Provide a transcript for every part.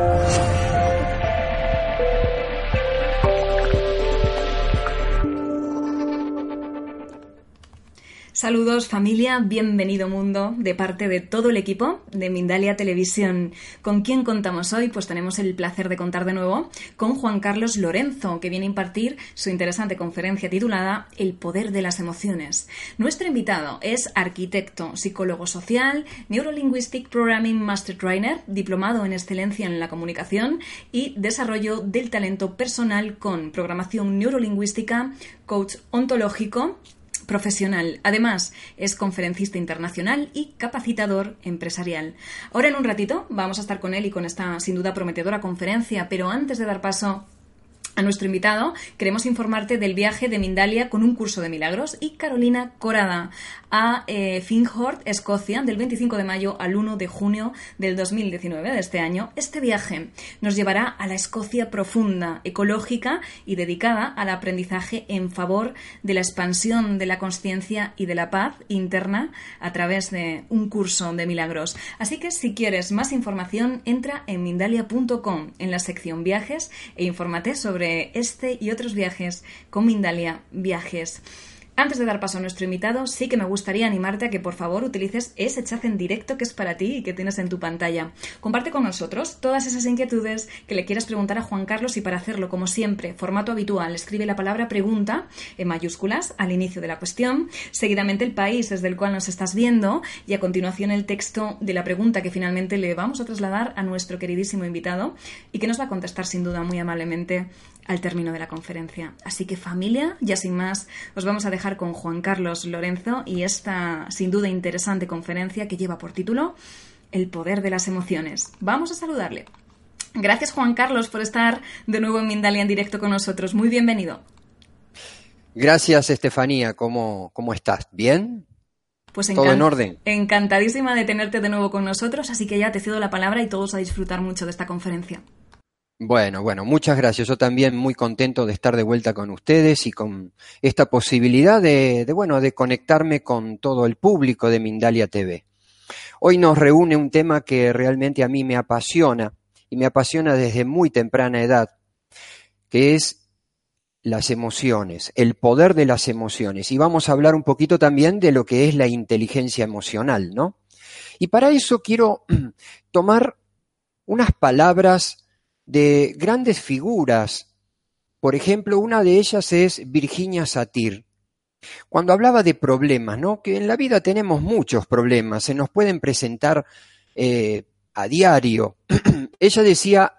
Bye. Saludos familia, bienvenido mundo de parte de todo el equipo de Mindalia Televisión. ¿Con quién contamos hoy? Pues tenemos el placer de contar de nuevo con Juan Carlos Lorenzo, que viene a impartir su interesante conferencia titulada El poder de las emociones. Nuestro invitado es arquitecto, psicólogo social, Neurolinguistic Programming Master Trainer, diplomado en excelencia en la comunicación y desarrollo del talento personal con programación neurolingüística, coach ontológico profesional. Además, es conferencista internacional y capacitador empresarial. Ahora en un ratito vamos a estar con él y con esta sin duda prometedora conferencia, pero antes de dar paso a nuestro invitado, queremos informarte del viaje de Mindalia con un curso de milagros y Carolina Corada a eh, Escocia, del 25 de mayo al 1 de junio del 2019 de este año. Este viaje nos llevará a la Escocia profunda, ecológica y dedicada al aprendizaje en favor de la expansión de la conciencia y de la paz interna a través de un curso de milagros. Así que si quieres más información, entra en mindalia.com en la sección viajes e infórmate sobre este y otros viajes con Mindalia Viajes. Antes de dar paso a nuestro invitado, sí que me gustaría animarte a que por favor utilices ese chat en directo que es para ti y que tienes en tu pantalla. Comparte con nosotros todas esas inquietudes que le quieras preguntar a Juan Carlos y para hacerlo, como siempre, formato habitual, escribe la palabra pregunta en mayúsculas al inicio de la cuestión, seguidamente el país desde el cual nos estás viendo y a continuación el texto de la pregunta que finalmente le vamos a trasladar a nuestro queridísimo invitado y que nos va a contestar sin duda muy amablemente al término de la conferencia. Así que familia, ya sin más, os vamos a dejar con Juan Carlos Lorenzo y esta sin duda interesante conferencia que lleva por título El poder de las emociones. Vamos a saludarle. Gracias Juan Carlos por estar de nuevo en Mindalia en directo con nosotros. Muy bienvenido. Gracias Estefanía, ¿cómo, cómo estás? ¿Bien? Pues Todo en orden. Encantadísima de tenerte de nuevo con nosotros, así que ya te cedo la palabra y todos a disfrutar mucho de esta conferencia. Bueno, bueno, muchas gracias. Yo también muy contento de estar de vuelta con ustedes y con esta posibilidad de, bueno, de conectarme con todo el público de Mindalia TV. Hoy nos reúne un tema que realmente a mí me apasiona y me apasiona desde muy temprana edad, que es las emociones, el poder de las emociones. Y vamos a hablar un poquito también de lo que es la inteligencia emocional, ¿no? Y para eso quiero tomar unas palabras de grandes figuras. Por ejemplo, una de ellas es Virginia Satir. Cuando hablaba de problemas, ¿no? Que en la vida tenemos muchos problemas, se nos pueden presentar eh, a diario. Ella decía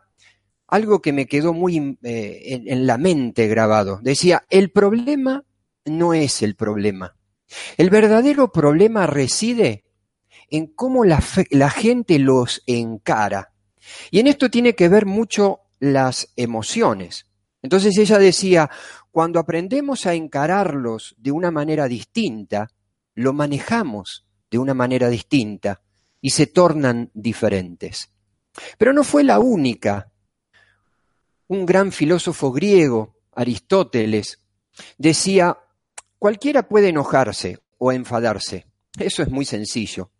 algo que me quedó muy eh, en, la mente grabado. Decía, el problema no es el problema. El verdadero problema reside en cómo la gente los encara. Y en esto tiene que ver mucho las emociones. Entonces ella decía, cuando aprendemos a encararlos de una manera distinta, lo manejamos de una manera distinta y se tornan diferentes. Pero no fue la única. Un gran filósofo griego, Aristóteles, decía, cualquiera puede enojarse o enfadarse. Eso es muy sencillo.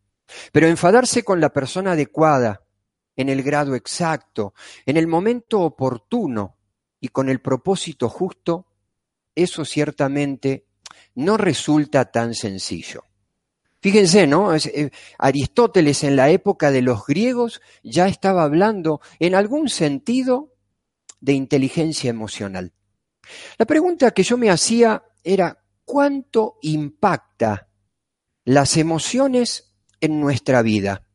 Pero enfadarse con la persona adecuada, en el grado exacto, en el momento oportuno y con el propósito justo, eso ciertamente no resulta tan sencillo. Fíjense, ¿no? Eh, Aristóteles en la época de los griegos ya estaba hablando en algún sentido de inteligencia emocional. La pregunta que yo me hacía era, ¿cuánto impacta las emociones en nuestra vida?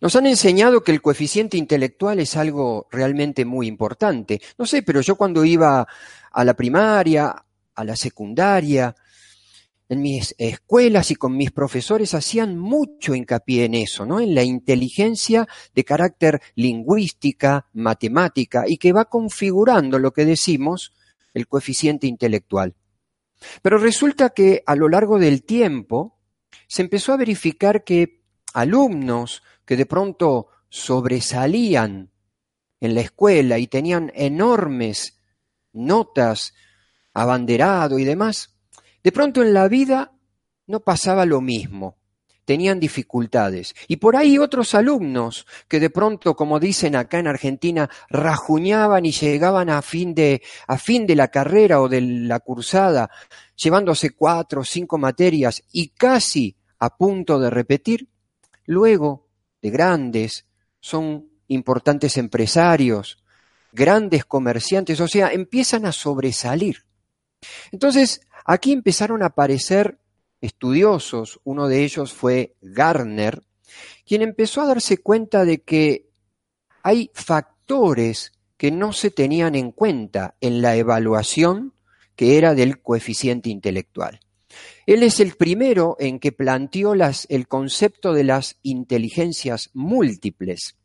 Nos han enseñado que el coeficiente intelectual es algo realmente muy importante. No sé, pero yo cuando iba a la primaria, a la secundaria, en mis escuelas y con mis profesores hacían mucho hincapié en eso, ¿no? En la inteligencia de carácter lingüística, matemática y que va configurando lo que decimos el coeficiente intelectual. Pero resulta que a lo largo del tiempo se empezó a verificar que alumnos que de pronto sobresalían en la escuela y tenían enormes notas, abanderado y demás, de pronto en la vida no pasaba lo mismo. tenían dificultades. Y por ahí otros alumnos que de pronto, como dicen acá en Argentina, rajuñaban y llegaban a fin de, a fin de la carrera o de la cursada, llevándose cuatro o cinco materias y casi a punto de repetir, luego de grandes, son importantes empresarios, grandes comerciantes, o sea, empiezan a sobresalir. Entonces, aquí empezaron a aparecer estudiosos, uno de ellos fue Garner, quien empezó a darse cuenta de que hay factores que no se tenían en cuenta en la evaluación que era del coeficiente intelectual. Él es el primero en que planteó el concepto de las inteligencias múltiples.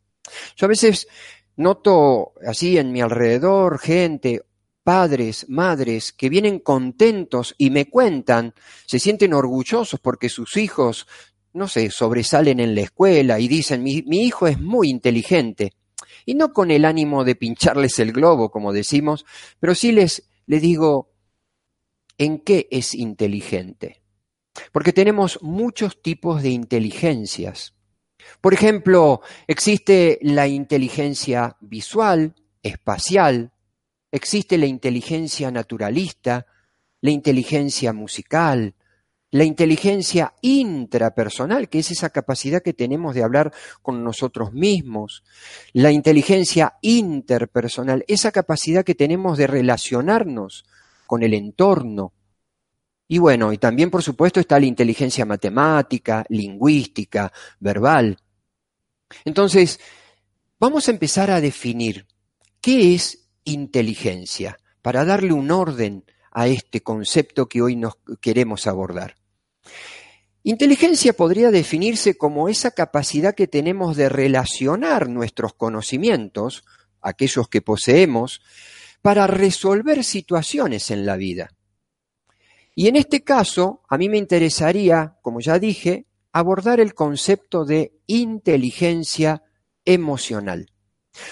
Yo a veces noto así en mi alrededor gente padres, madres que vienen contentos y me cuentan, se sienten orgullosos porque sus hijos, no sé, sobresalen en la escuela y dicen, mi, hijo es muy inteligente. Y no con el ánimo de pincharles el globo, como decimos, pero sí les, les digo, ¿en qué es inteligente? Porque tenemos muchos tipos de inteligencias. Por ejemplo, existe la inteligencia visual, espacial, Existe la inteligencia naturalista, la inteligencia musical, la inteligencia intrapersonal, que es esa capacidad que tenemos de hablar con nosotros mismos, la inteligencia interpersonal, esa capacidad que tenemos de relacionarnos con el entorno. Y bueno, y también por supuesto está la inteligencia matemática, lingüística, verbal. Entonces, vamos a empezar a definir qué es inteligencia, para darle un orden a este concepto que hoy nos queremos abordar. Inteligencia podría definirse como esa capacidad que tenemos de relacionar nuestros conocimientos, aquellos que poseemos, para resolver situaciones en la vida. Y en este caso, a mí me interesaría, como ya dije, abordar el concepto de inteligencia emocional.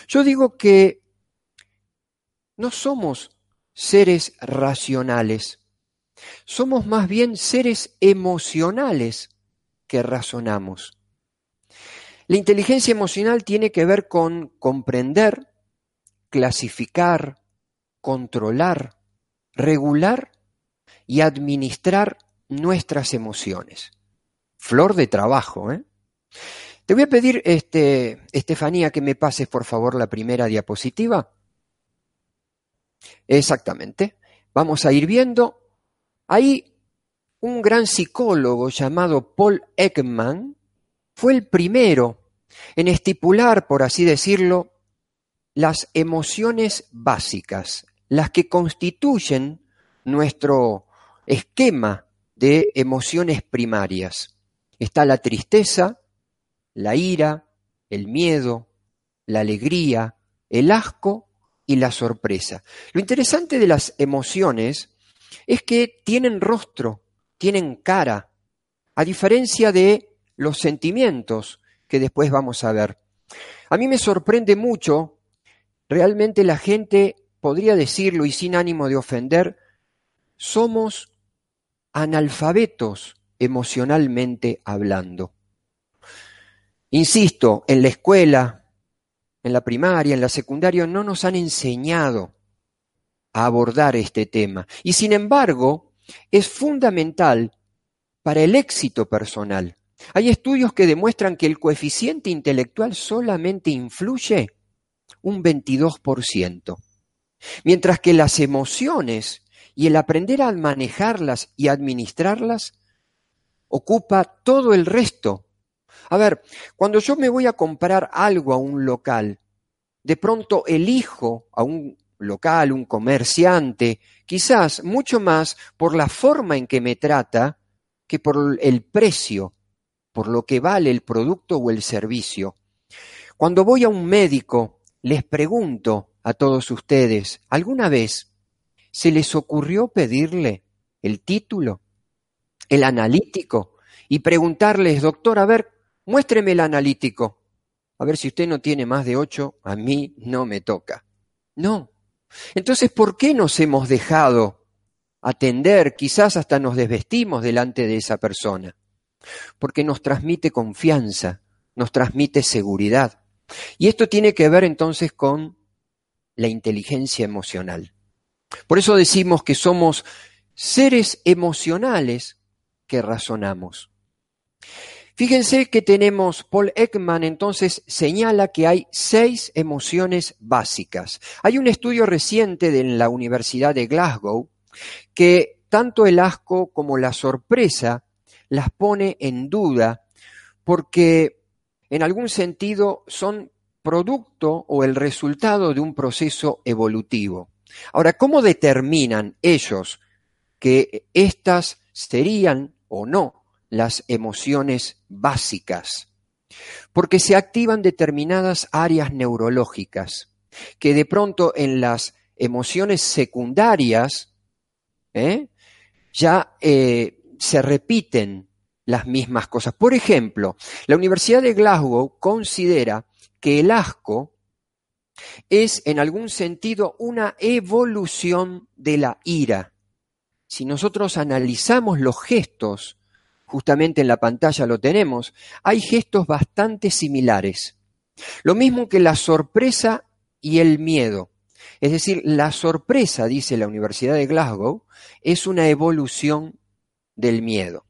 Yo digo que no somos seres racionales, somos más bien seres emocionales que razonamos. La inteligencia emocional tiene que ver con comprender, clasificar, controlar, regular y administrar nuestras emociones. Flor de trabajo, ¿eh? Te voy a pedir, este, Estefanía, que me pases por favor la primera diapositiva. Exactamente. Vamos a ir viendo. Ahí un gran psicólogo llamado Paul Ekman fue el primero en estipular, por así decirlo, las emociones básicas, las que constituyen nuestro esquema de emociones primarias. Está la tristeza, la ira, el miedo, la alegría, el asco y la sorpresa. Lo interesante de las emociones es que tienen rostro, tienen cara, a diferencia de los sentimientos que después vamos a ver. A mí me sorprende mucho, realmente la gente, podría decirlo y sin ánimo de ofender, somos analfabetos emocionalmente hablando. Insisto, en la escuela, en la primaria, en la secundaria, no nos han enseñado a abordar este tema. Y sin embargo, es fundamental para el éxito personal. Hay estudios que demuestran que el coeficiente intelectual solamente influye un 22%, mientras que las emociones y el aprender a manejarlas y administrarlas ocupa todo el resto a ver, cuando yo me voy a comprar algo a un local, de pronto elijo a un local, un comerciante, quizás mucho más por la forma en que me trata que por el precio, por lo que vale el producto o el servicio. Cuando voy a un médico, les pregunto a todos ustedes, ¿alguna vez se les ocurrió pedirle el título, el analítico, y preguntarles, doctor, a ver, Muéstreme el analítico. A ver si usted no tiene más de ocho, a mí no me toca. No. Entonces, ¿por qué nos hemos dejado atender? Quizás hasta nos desvestimos delante de esa persona. porque nos transmite confianza, nos transmite seguridad. Y esto tiene que ver entonces con la inteligencia emocional. Por eso decimos que somos seres emocionales que razonamos. Fíjense que tenemos, Paul Ekman entonces señala que hay seis emociones básicas. Hay un estudio reciente de la Universidad de Glasgow que tanto el asco como la sorpresa las pone en duda porque en algún sentido son producto o el resultado de un proceso evolutivo. Ahora, ¿cómo determinan ellos que estas serían o no las emociones básicas? Porque se activan determinadas áreas neurológicas que de pronto en las emociones secundarias ¿eh? ya eh, se repiten las mismas cosas. Por ejemplo, la Universidad de Glasgow considera que el asco es en algún sentido una evolución de la ira. Si nosotros analizamos los gestos, justamente en la pantalla lo tenemos, hay gestos bastante similares. Lo mismo que la sorpresa y el miedo. Es decir, la sorpresa, dice la Universidad de Glasgow, es una evolución del miedo.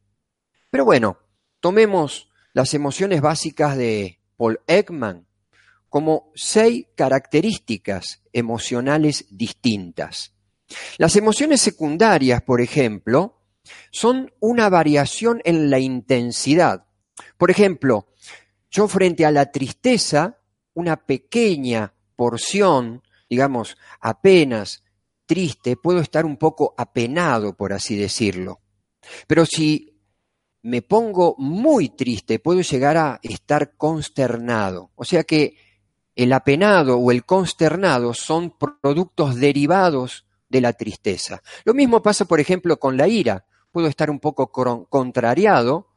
Pero bueno, tomemos las emociones básicas de Paul Ekman como seis características emocionales distintas. Las emociones secundarias, por ejemplo, son una variación en la intensidad. Por ejemplo, yo frente a la tristeza, una pequeña porción, digamos, apenas triste, puedo estar un poco apenado, por así decirlo. Pero si me pongo muy triste, puedo llegar a estar consternado. O sea que el apenado o el consternado son productos derivados de la tristeza. Lo mismo pasa, por ejemplo, con la ira. Puedo estar un poco contrariado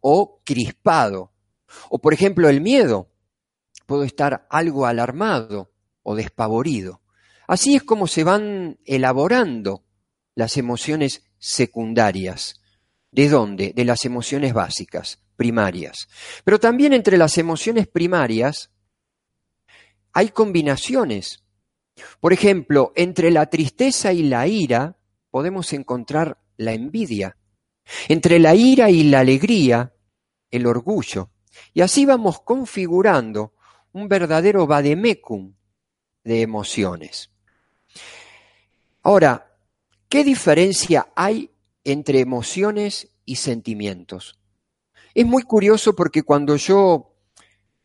o crispado. O, por ejemplo, el miedo. Puedo estar algo alarmado o despavorido. Así es como se van elaborando las emociones secundarias. ¿De dónde? De las emociones básicas, primarias. Pero también entre las emociones primarias hay combinaciones. Por ejemplo, entre la tristeza y la ira podemos encontrar la envidia. Entre la ira y la alegría, el orgullo. Y así vamos configurando un verdadero vademecum de emociones. Ahora, ¿qué diferencia hay entre emociones y sentimientos. Es muy curioso porque cuando yo,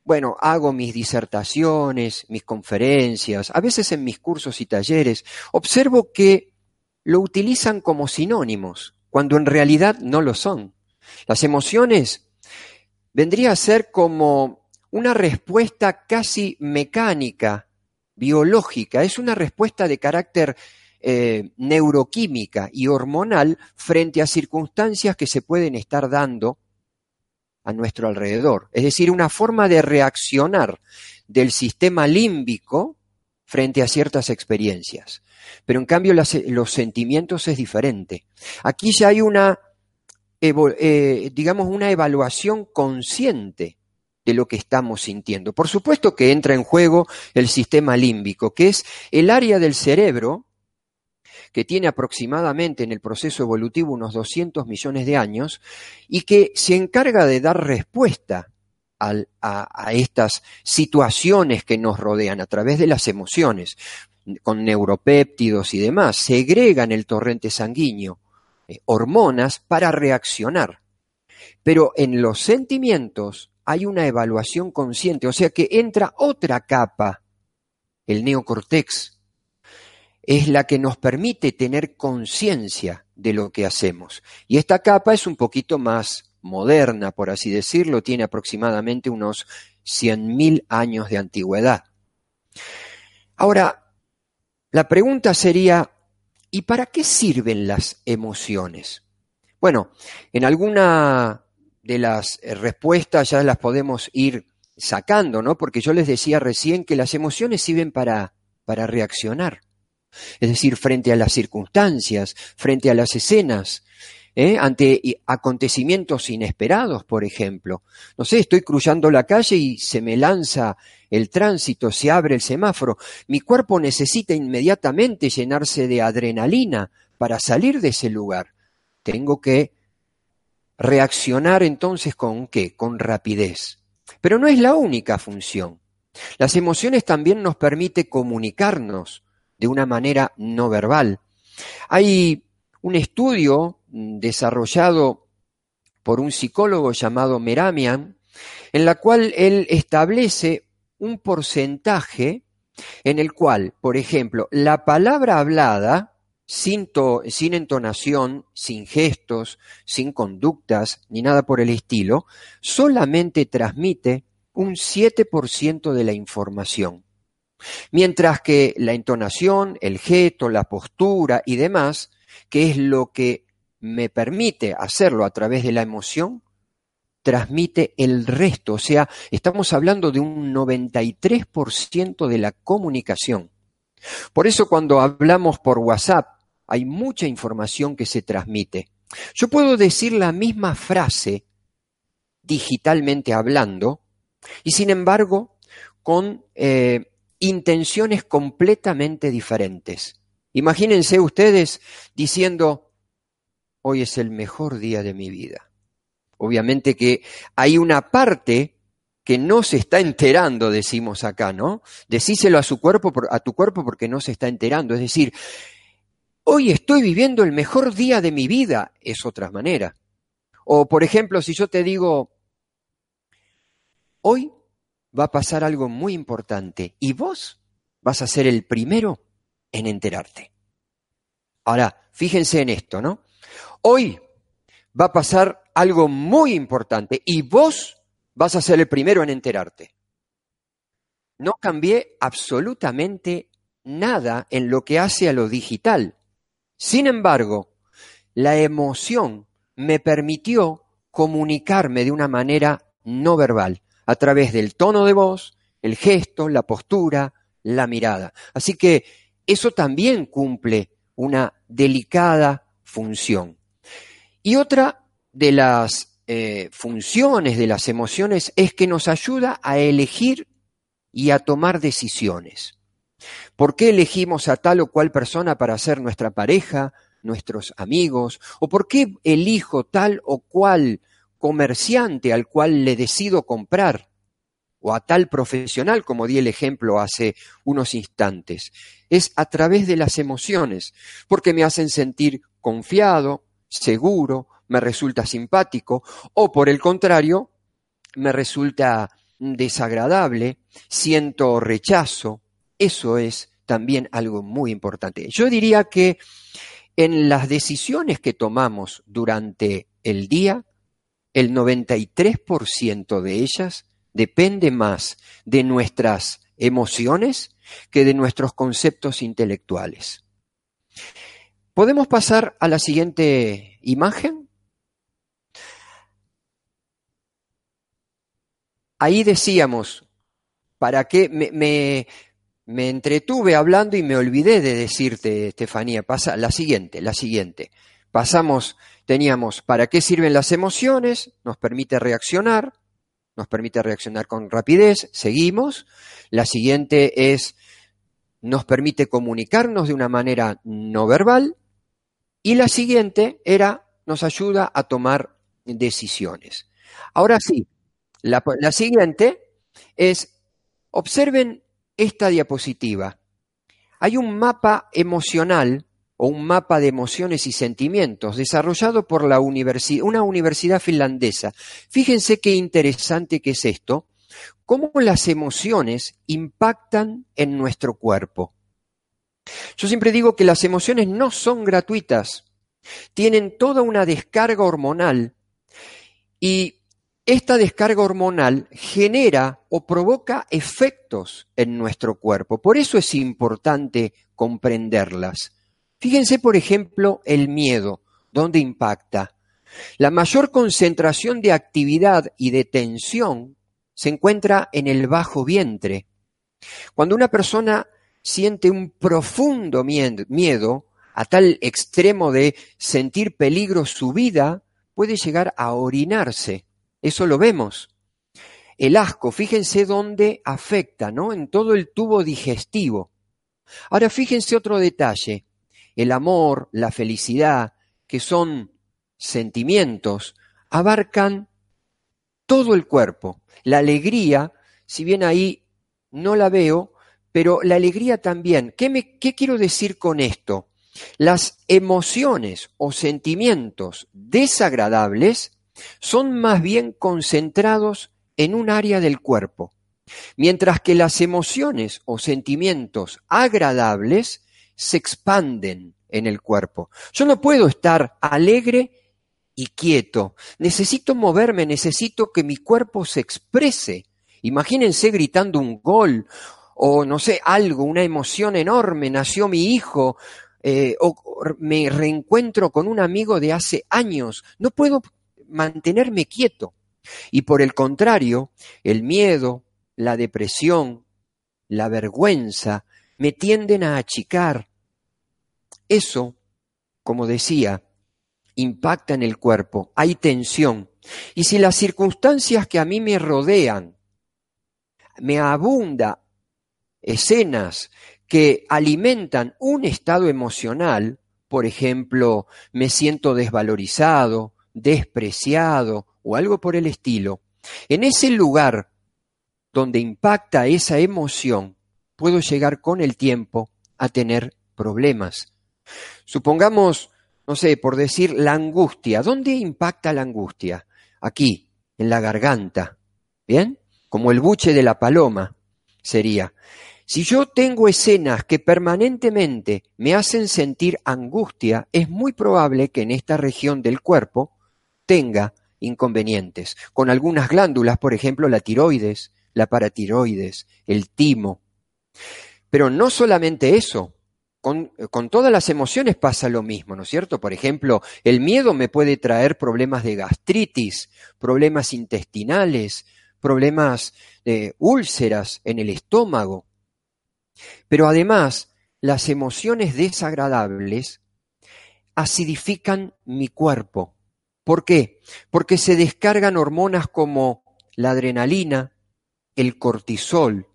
bueno, hago mis disertaciones, mis conferencias, a veces en mis cursos y talleres, observo que lo utilizan como sinónimos, cuando en realidad no lo son. Las emociones vendría a ser como una respuesta casi mecánica, biológica, es una respuesta de carácter eh, neuroquímica y hormonal frente a circunstancias que se pueden estar dando a nuestro alrededor. Es decir, una forma de reaccionar del sistema límbico frente a ciertas experiencias. Pero en cambio los sentimientos es diferente. Aquí ya hay una, eh, digamos, una evaluación consciente de lo que estamos sintiendo. Por supuesto que entra en juego el sistema límbico, que es el área del cerebro que tiene aproximadamente en el proceso evolutivo unos 200 millones de años y que se encarga de dar respuesta a, estas situaciones que nos rodean a través de las emociones, con neuropéptidos y demás, segregan el torrente sanguíneo eh, hormonas para reaccionar. Pero en los sentimientos hay una evaluación consciente, o sea que entra otra capa, el neocortex, es la que nos permite tener conciencia de lo que hacemos. Y esta capa es un poquito más moderna, por así decirlo, tiene aproximadamente unos 100.000 años de antigüedad. Ahora, la pregunta sería, ¿y para qué sirven las emociones? Bueno, en alguna de las respuestas ya las podemos ir sacando, ¿no? Porque yo les decía recién que las emociones sirven para, para reaccionar. Es decir, frente a las circunstancias, frente a las escenas ¿eh? ante acontecimientos inesperados, por ejemplo. No sé, estoy cruzando la calle y se me lanza el tránsito, se abre el semáforo. Mi cuerpo necesita inmediatamente llenarse de adrenalina para salir de ese lugar. Tengo que reaccionar entonces con qué? Con rapidez. Pero no es la única función. Las emociones también nos permiten comunicarnos de una manera no verbal. Hay un estudio desarrollado por un psicólogo llamado Meramian, en la cual él establece un porcentaje en el cual, por ejemplo, la palabra hablada, sin, sin, entonación, sin gestos, sin conductas, ni nada por el estilo, solamente transmite un 7% de la información. Mientras que la entonación, el gesto, la postura y demás, que es lo que me permite hacerlo a través de la emoción, transmite el resto. O sea, estamos hablando de un 93% de la comunicación. Por eso cuando hablamos por WhatsApp, hay mucha información que se transmite. Yo puedo decir la misma frase digitalmente hablando y sin embargo con eh, intenciones completamente diferentes. Imagínense ustedes diciendo, hoy es el mejor día de mi vida. Obviamente que hay una parte que no se está enterando, decimos acá, ¿no? Decíselo a su cuerpo, a tu cuerpo porque no se está enterando. Es decir, hoy estoy viviendo el mejor día de mi vida, es otra manera. O, por ejemplo, si yo te digo, hoy va a pasar algo muy importante y vos vas a ser el primero en enterarte. Ahora, fíjense en esto, ¿no? Hoy va a pasar algo muy importante y vos vas a ser el primero en enterarte. No cambié absolutamente nada en lo que hace a lo digital. Sin embargo, la emoción me permitió comunicarme de una manera no verbal a través del tono de voz, el gesto, la postura, la mirada. Así que eso también cumple una delicada función. Y otra de las eh, funciones de las emociones es que nos ayuda a elegir y a tomar decisiones. ¿Por qué elegimos a tal o cual persona para ser nuestra pareja, nuestros amigos? ¿O por qué elijo tal o cual comerciante al cual le decido comprar o a tal profesional, como di el ejemplo hace unos instantes. Es a través de las emociones, porque me hacen sentir confiado, seguro, me resulta simpático, o por el contrario, me resulta desagradable, siento rechazo. Eso es también algo muy importante. Yo diría que en las decisiones que tomamos durante el día, el 93% de ellas depende más de nuestras emociones que de nuestros conceptos intelectuales. ¿Podemos pasar a la siguiente imagen? Ahí decíamos, ¿para qué me, me, entretuve hablando y me olvidé de decirte, Estefanía? Pasa la siguiente, la siguiente. Pasamos teníamos para qué sirven las emociones, nos permite reaccionar, nos permite reaccionar con rapidez, seguimos. La siguiente es, nos permite comunicarnos de una manera no verbal. Y la siguiente era, nos ayuda a tomar decisiones. Ahora sí, la, la siguiente es, observen esta diapositiva. Hay un mapa emocional o un mapa de emociones y sentimientos desarrollado por la una universidad finlandesa. Fíjense qué interesante que es esto, cómo las emociones impactan en nuestro cuerpo. Yo siempre digo que las emociones no son gratuitas, tienen toda una descarga hormonal y esta descarga hormonal genera o provoca efectos en nuestro cuerpo. Por eso es importante comprenderlas. Fíjense, por ejemplo, el miedo, ¿dónde impacta? La mayor concentración de actividad y de tensión se encuentra en el bajo vientre. Cuando una persona siente un profundo miedo, a tal extremo de sentir peligro su vida, puede llegar a orinarse. Eso lo vemos. El asco, fíjense dónde afecta, ¿no? En todo el tubo digestivo. Ahora fíjense otro detalle. El amor, la felicidad, que son sentimientos, abarcan todo el cuerpo. La alegría, si bien ahí no la veo, pero la alegría también. ¿Qué, me, qué quiero decir con esto? Las emociones o sentimientos desagradables son más bien concentrados en un área del cuerpo, mientras que las emociones o sentimientos agradables se expanden en el cuerpo. Yo no puedo estar alegre y quieto. Necesito moverme, necesito que mi cuerpo se exprese. Imagínense gritando un gol o no sé, algo, una emoción enorme, nació mi hijo, eh, o me reencuentro con un amigo de hace años. No puedo mantenerme quieto. Y por el contrario, el miedo, la depresión, la vergüenza, me tienden a achicar. Eso, como decía, impacta en el cuerpo, hay tensión. Y si las circunstancias que a mí me rodean me abunda escenas que alimentan un estado emocional, por ejemplo, me siento desvalorizado, despreciado o algo por el estilo, en ese lugar donde impacta esa emoción, puedo llegar con el tiempo a tener problemas. Supongamos no sé, por decir la angustia. ¿Dónde impacta la angustia? Aquí, en la garganta. ¿Bien? Como el buche de la paloma sería. Si yo tengo escenas que permanentemente me hacen sentir angustia, es muy probable que en esta región del cuerpo tenga inconvenientes, con algunas glándulas, por ejemplo, la tiroides, la paratiroides, el timo. Pero no solamente eso, con, todas las emociones pasa lo mismo, ¿no es cierto? Por ejemplo, el miedo me puede traer problemas de gastritis, problemas intestinales, problemas de úlceras en el estómago. Pero además, las emociones desagradables acidifican mi cuerpo. ¿Por qué? Porque se descargan hormonas como la adrenalina, el cortisol,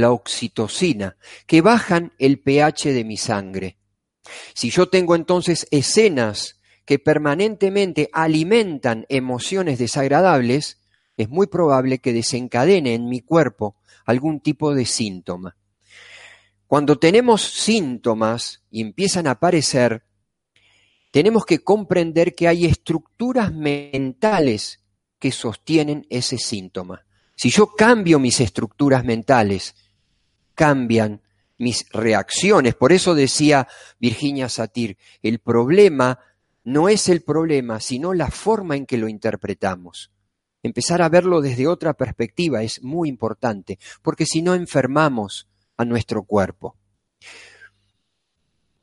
la oxitocina, que bajan el pH de mi sangre. Si yo tengo entonces escenas que permanentemente alimentan emociones desagradables, es muy probable que desencadene en mi cuerpo algún tipo de síntoma. Cuando tenemos síntomas y empiezan a aparecer, tenemos que comprender que hay estructuras mentales que sostienen ese síntoma. Si yo cambio mis estructuras mentales, cambian mis reacciones. Por eso decía Virginia Satir, el problema no es el problema, sino la forma en que lo interpretamos. Empezar a verlo desde otra perspectiva es muy importante, porque si no enfermamos a nuestro cuerpo.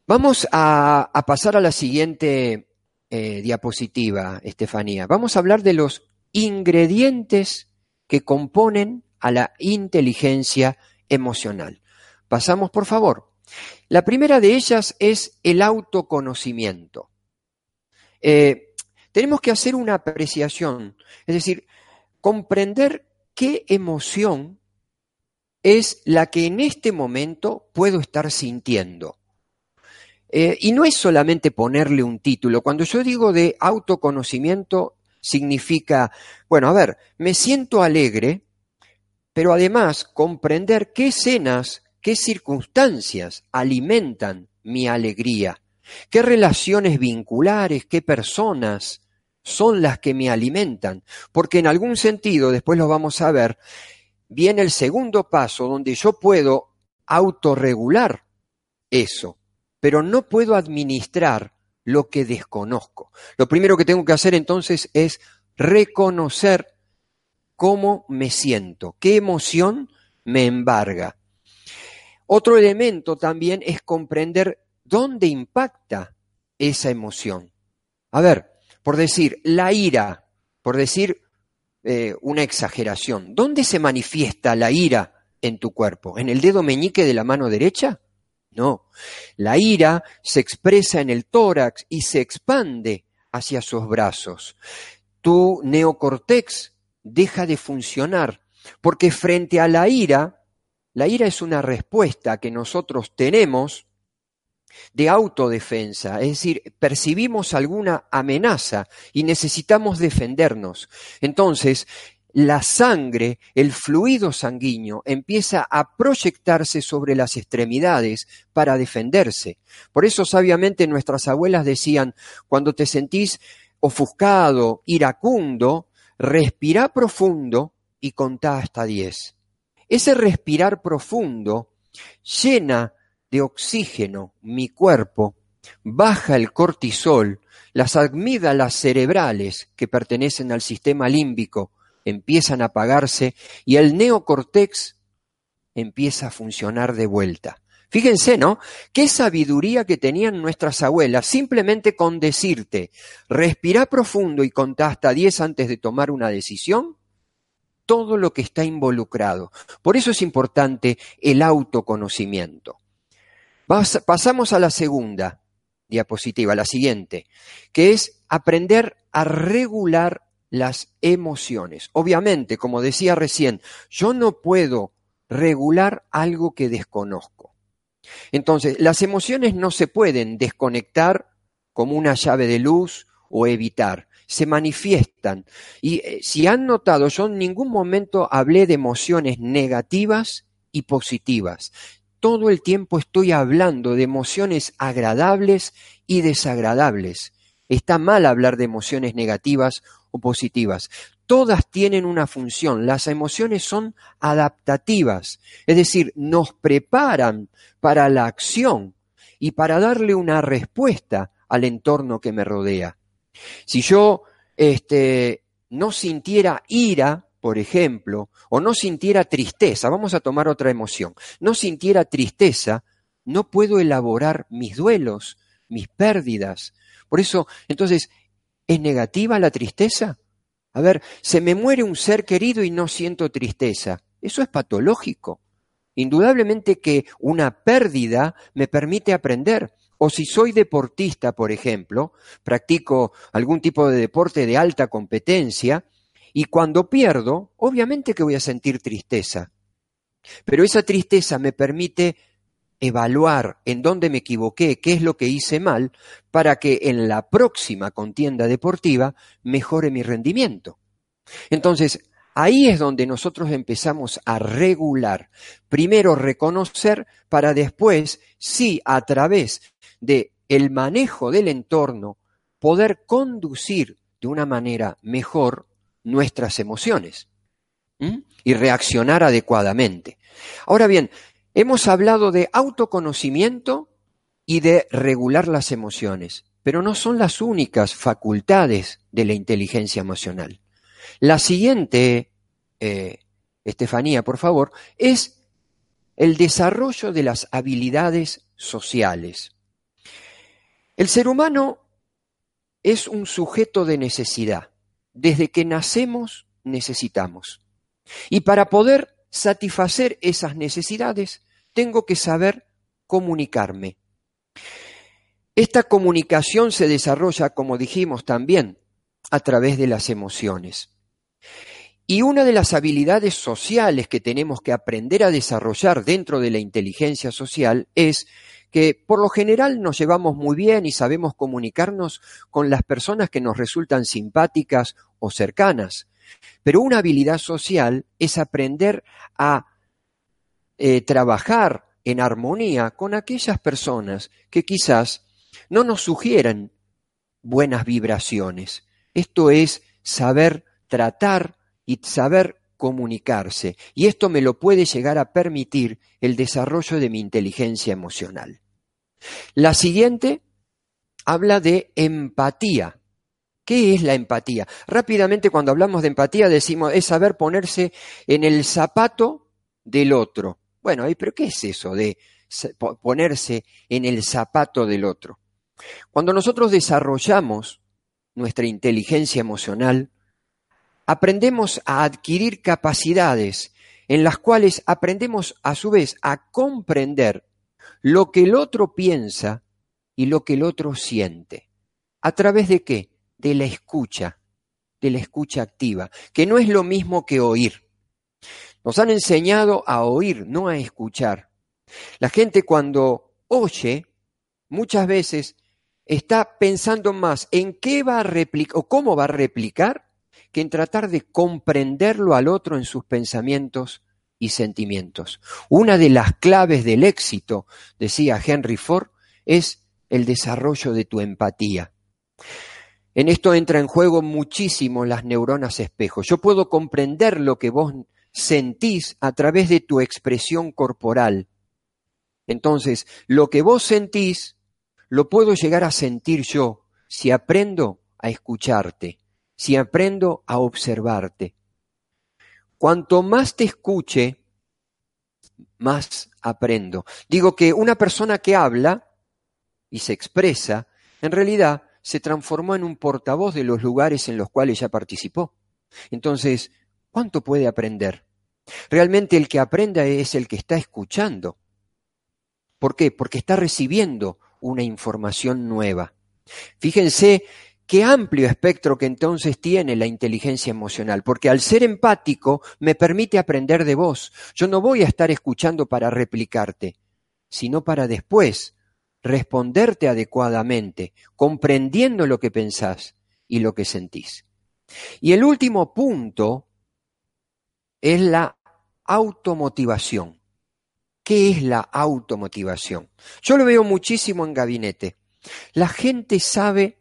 Vamos a, pasar a la siguiente eh, diapositiva, Estefanía. Vamos a hablar de los ingredientes que componen a la inteligencia emocional. Pasamos, por favor. La primera de ellas es el autoconocimiento. Eh, tenemos que hacer una apreciación, es decir, comprender qué emoción es la que en este momento puedo estar sintiendo. Eh, y no es solamente ponerle un título. Cuando yo digo de autoconocimiento, significa, bueno, a ver, me siento alegre pero además comprender qué escenas, qué circunstancias alimentan mi alegría, qué relaciones vinculares, qué personas son las que me alimentan, porque en algún sentido, después lo vamos a ver, viene el segundo paso donde yo puedo autorregular eso, pero no puedo administrar lo que desconozco. Lo primero que tengo que hacer entonces es reconocer cómo me siento, qué emoción me embarga. Otro elemento también es comprender dónde impacta esa emoción. A ver, por decir, la ira, por decir eh, una exageración, ¿dónde se manifiesta la ira en tu cuerpo? ¿En el dedo meñique de la mano derecha? No, la ira se expresa en el tórax y se expande hacia sus brazos. Tu neocortex deja de funcionar porque frente a la ira, la ira es una respuesta que nosotros tenemos de autodefensa, es decir, percibimos alguna amenaza y necesitamos defendernos. Entonces, la sangre, el fluido sanguíneo, empieza a proyectarse sobre las extremidades para defenderse. Por eso sabiamente nuestras abuelas decían, cuando te sentís ofuscado, iracundo, respira profundo y contá hasta diez. Ese respirar profundo llena de oxígeno mi cuerpo, baja el cortisol, las amígdalas cerebrales que pertenecen al sistema límbico empiezan a apagarse y el neocortex empieza a funcionar de vuelta. Fíjense, ¿no? Qué sabiduría que tenían nuestras abuelas, simplemente con decirte, respira profundo y contá hasta 10 antes de tomar una decisión, todo lo que está involucrado. Por eso es importante el autoconocimiento. pasamos a la segunda diapositiva, la siguiente, que es aprender a regular las emociones. Obviamente, como decía recién, yo no puedo regular algo que desconozco. Entonces, las emociones no se pueden desconectar como una llave de luz o evitar, se manifiestan. Y eh, si han notado, yo en ningún momento hablé de emociones negativas y positivas. Todo el tiempo estoy hablando de emociones agradables y desagradables. Está mal hablar de emociones negativas o positivas todas tienen una función. Las emociones son adaptativas, es decir, nos preparan para la acción y para darle una respuesta al entorno que me rodea. Si yo este, no sintiera ira, por ejemplo, o no sintiera tristeza, vamos a tomar otra emoción, no sintiera tristeza, no puedo elaborar mis duelos, mis pérdidas. Por eso, entonces, ¿es negativa la tristeza? A ver, se me muere un ser querido y no siento tristeza. Eso es patológico. Indudablemente que una pérdida me permite aprender. O si soy deportista, por ejemplo, practico algún tipo de deporte de alta competencia, y cuando pierdo, obviamente que voy a sentir tristeza. Pero esa tristeza me permite evaluar en dónde me equivoqué, qué es lo que hice mal, para que en la próxima contienda deportiva mejore mi rendimiento. Entonces, ahí es donde nosotros empezamos a regular. Primero reconocer para después, sí, a través de el manejo del entorno, poder conducir de una manera mejor nuestras emociones y reaccionar adecuadamente. Ahora bien, Hemos hablado de autoconocimiento y de regular las emociones, pero no son las únicas facultades de la inteligencia emocional. La siguiente, eh, Estefanía, por favor, es el desarrollo de las habilidades sociales. El ser humano es un sujeto de necesidad. Desde que nacemos necesitamos. Y para poder satisfacer esas necesidades, tengo que saber comunicarme. Esta comunicación se desarrolla, como dijimos también, a través de las emociones. Y una de las habilidades sociales que tenemos que aprender a desarrollar dentro de la inteligencia social es que por lo general nos llevamos muy bien y sabemos comunicarnos con las personas que nos resultan simpáticas o cercanas. Pero una habilidad social es aprender a eh, trabajar en armonía con aquellas personas que quizás no nos sugieran buenas vibraciones. Esto es saber tratar y saber comunicarse. Y esto me lo puede llegar a permitir el desarrollo de mi inteligencia emocional. La siguiente habla de empatía. ¿Qué es la empatía? Rápidamente cuando hablamos de empatía decimos es saber ponerse en el zapato del otro. Bueno, pero ¿qué es eso de ponerse en el zapato del otro? Cuando nosotros desarrollamos nuestra inteligencia emocional, aprendemos a adquirir capacidades en las cuales aprendemos a su vez a comprender lo que el otro piensa y lo que el otro siente. ¿A través de qué? De la escucha, de la escucha activa, que no es lo mismo que oír. Nos han enseñado a oír, no a escuchar. La gente cuando oye, muchas veces está pensando más en qué va a replicar o cómo va a replicar que en tratar de comprenderlo al otro en sus pensamientos y sentimientos. Una de las claves del éxito, decía Henry Ford, es el desarrollo de tu empatía. En esto entra en juego muchísimo las neuronas espejo. Yo puedo comprender lo que vos sentís a través de tu expresión corporal. Entonces, lo que vos sentís, lo puedo llegar a sentir yo si aprendo a escucharte si aprendo a observarte. Cuanto más te escuche, más aprendo. Digo que una persona que habla y se expresa, en realidad se transformó en un portavoz de los lugares en los cuales ya participó. Entonces, ¿cuánto puede aprender? Realmente el que aprenda es el que está escuchando. ¿Por qué? Porque está recibiendo una información nueva. Fíjense Qué amplio espectro que entonces tiene la inteligencia emocional, porque al ser empático me permite aprender de vos. Yo no voy a estar escuchando para replicarte, sino para después responderte adecuadamente, comprendiendo lo que pensás y lo que sentís. Y el último punto es la automotivación. ¿Qué es la automotivación? Yo lo veo muchísimo en gabinete. La gente sabe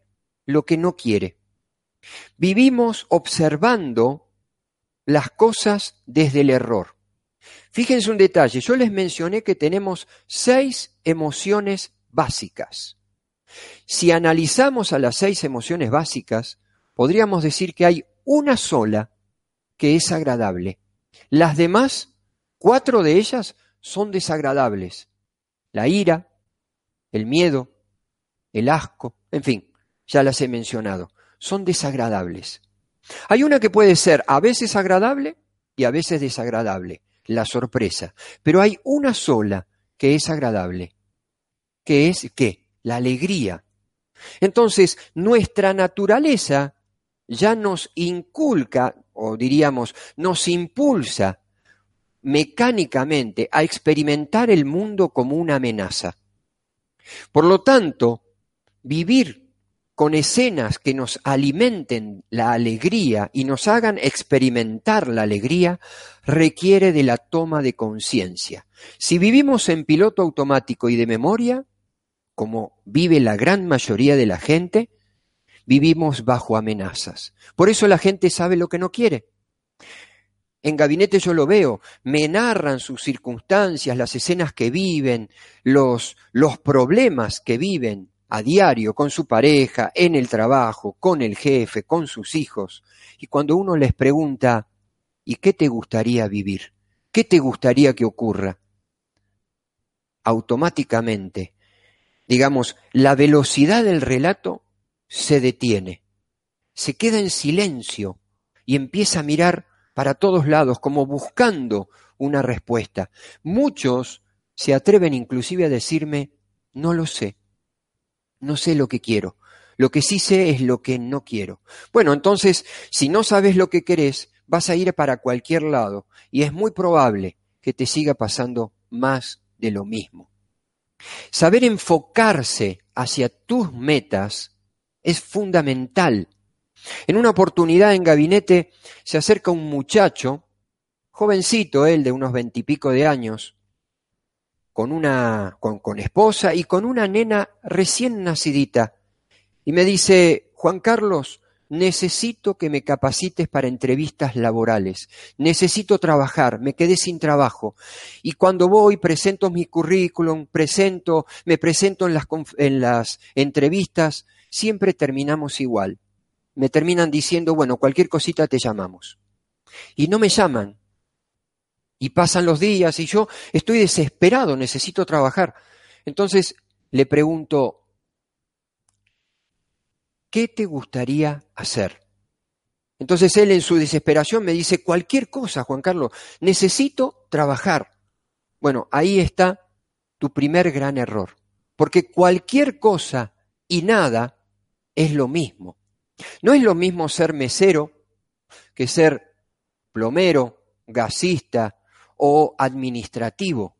lo que no quiere. Vivimos observando las cosas desde el error. Fíjense un detalle, yo les mencioné que tenemos seis emociones básicas. Si analizamos a las seis emociones básicas, podríamos decir que hay una sola que es agradable. Las demás, cuatro de ellas, son desagradables. La ira, el miedo, el asco, en fin ya las he mencionado, son desagradables. Hay una que puede ser a veces agradable y a veces desagradable, la sorpresa, pero hay una sola que es agradable, que es qué? La alegría. Entonces, nuestra naturaleza ya nos inculca, o diríamos, nos impulsa mecánicamente a experimentar el mundo como una amenaza. Por lo tanto, vivir con escenas que nos alimenten la alegría y nos hagan experimentar la alegría, requiere de la toma de conciencia. Si vivimos en piloto automático y de memoria, como vive la gran mayoría de la gente, vivimos bajo amenazas. Por eso la gente sabe lo que no quiere. En gabinete yo lo veo, me narran sus circunstancias, las escenas que viven, los, problemas que viven, a diario con su pareja, en el trabajo, con el jefe, con sus hijos. Y cuando uno les pregunta, ¿y qué te gustaría vivir? ¿Qué te gustaría que ocurra? Automáticamente, digamos, la velocidad del relato se detiene, se queda en silencio y empieza a mirar para todos lados como buscando una respuesta. Muchos se atreven inclusive a decirme, no lo sé, no sé lo que quiero. Lo que sí sé es lo que no quiero. Bueno, entonces, si no sabes lo que querés, vas a ir para cualquier lado y es muy probable que te siga pasando más de lo mismo. Saber enfocarse hacia tus metas es fundamental. En una oportunidad en gabinete se acerca un muchacho, jovencito él de unos veintipico de años, con una con, esposa y con una nena recién nacidita. Y me dice, Juan Carlos, necesito que me capacites para entrevistas laborales. Necesito trabajar, me quedé sin trabajo. Y cuando voy, presento mi currículum, presento, me presento en las, en las entrevistas, siempre terminamos igual. Me terminan diciendo, bueno, cualquier cosita te llamamos. Y no me llaman, y pasan los días y yo estoy desesperado, necesito trabajar. Entonces le pregunto, ¿qué te gustaría hacer? Entonces él en su desesperación me dice, cualquier cosa, Juan Carlos, necesito trabajar. Bueno, ahí está tu primer gran error. Porque cualquier cosa y nada es lo mismo. No es lo mismo ser mesero que ser plomero, gasista o administrativo.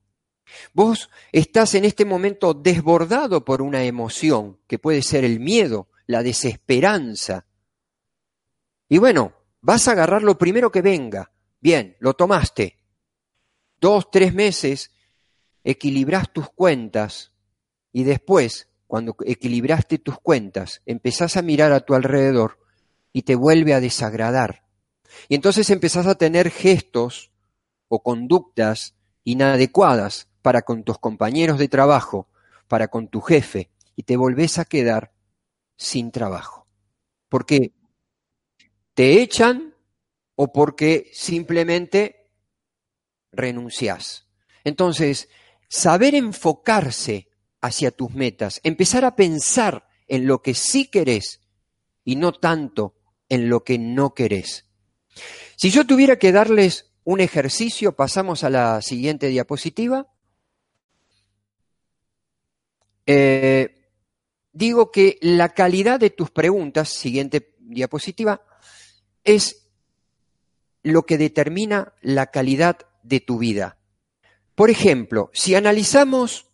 Vos estás en este momento desbordado por una emoción que puede ser el miedo, la desesperanza. Y bueno, vas a agarrar lo primero que venga. Bien, lo tomaste. Dos, tres meses, equilibras tus cuentas y después, cuando equilibraste tus cuentas, empezás a mirar a tu alrededor y te vuelve a desagradar. Y entonces empezás a tener gestos o conductas inadecuadas para con tus compañeros de trabajo, para con tu jefe, y te volvés a quedar sin trabajo. Porque te echan o porque simplemente renuncias. Entonces, saber enfocarse hacia tus metas, empezar a pensar en lo que sí querés y no tanto en lo que no querés. Si yo tuviera que darles un ejercicio, pasamos a la siguiente diapositiva. Eh, digo que la calidad de tus preguntas, siguiente diapositiva, es lo que determina la calidad de tu vida. Por ejemplo, si analizamos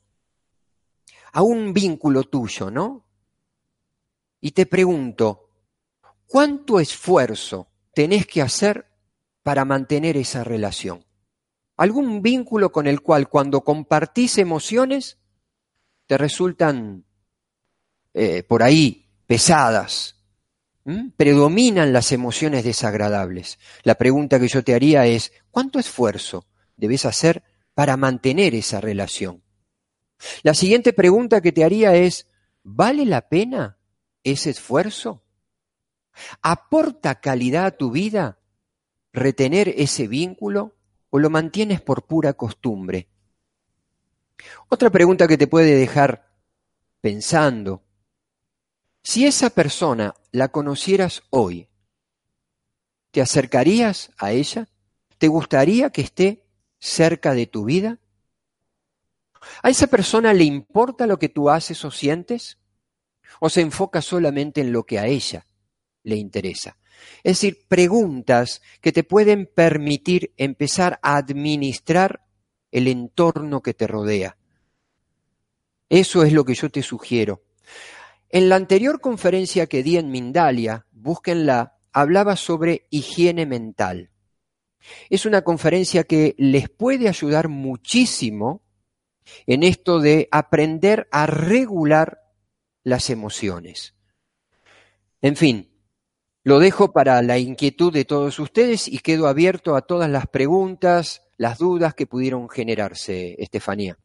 a un vínculo tuyo, ¿no? Y te pregunto, ¿cuánto esfuerzo tenés que hacer para mantener esa relación? ¿Algún vínculo con el cual cuando compartís emociones te resultan eh, por ahí pesadas, predominan las emociones desagradables. La pregunta que yo te haría es, ¿cuánto esfuerzo debes hacer para mantener esa relación? La siguiente pregunta que te haría es, ¿vale la pena ese esfuerzo? ¿Aporta calidad a tu vida retener ese vínculo o lo mantienes por pura costumbre? Otra pregunta que te puede dejar pensando, si esa persona la conocieras hoy, ¿te acercarías a ella? ¿Te gustaría que esté cerca de tu vida? ¿A esa persona le importa lo que tú haces o sientes? ¿O se enfoca solamente en lo que a ella le interesa? Es decir, preguntas que te pueden permitir empezar a administrar el entorno que te rodea. Eso es lo que yo te sugiero. En la anterior conferencia que di en Mindalia, búsquenla, hablaba sobre higiene mental. Es una conferencia que les puede ayudar muchísimo en esto de aprender a regular las emociones. En fin, lo dejo para la inquietud de todos ustedes y quedo abierto a todas las preguntas, las dudas que pudieron generarse, Estefanía.